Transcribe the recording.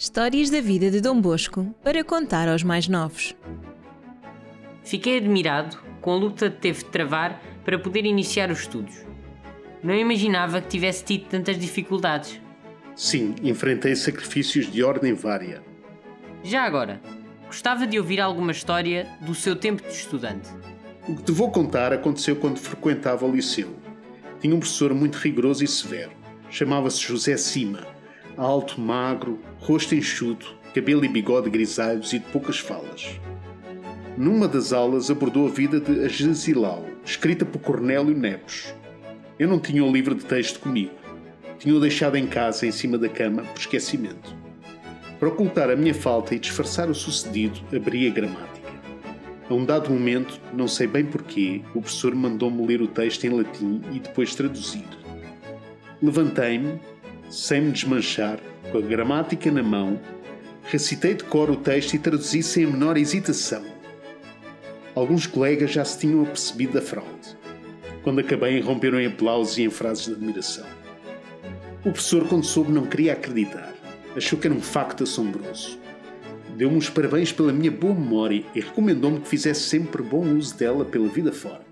Histórias da vida de Dom Bosco para contar aos mais novos. Fiquei admirado com a luta que teve de travar para poder iniciar os estudos. Não imaginava que tivesse tido tantas dificuldades. Sim, enfrentei sacrifícios de ordem vária. Já agora, gostava de ouvir alguma história do seu tempo de estudante. O que te vou contar aconteceu quando frequentava o liceu. Tinha um professor muito rigoroso e severo. Chamava-se José Cima. Alto, magro, rosto enxuto, cabelo e bigode grisalhos e de poucas falas. Numa das aulas abordou a vida de Agesilau, escrita por Cornélio Nepos. Eu não tinha o livro de texto comigo. Tinha-o deixado em casa, em cima da cama, por esquecimento. Para ocultar a minha falta e disfarçar o sucedido, abri a gramática. A um dado momento, não sei bem porquê, o professor mandou-me ler o texto em latim e depois traduzir. Levantei-me, sem me desmanchar, com a gramática na mão, recitei de cor o texto e traduzi sem a menor hesitação. Alguns colegas já se tinham apercebido da fraude. Quando acabei, romperam em aplausos e em frases de admiração. O professor, quando soube, não queria acreditar. Achou que era um facto assombroso. Deu-me os parabéns pela minha boa memória e recomendou-me que fizesse sempre bom uso dela pela vida fora.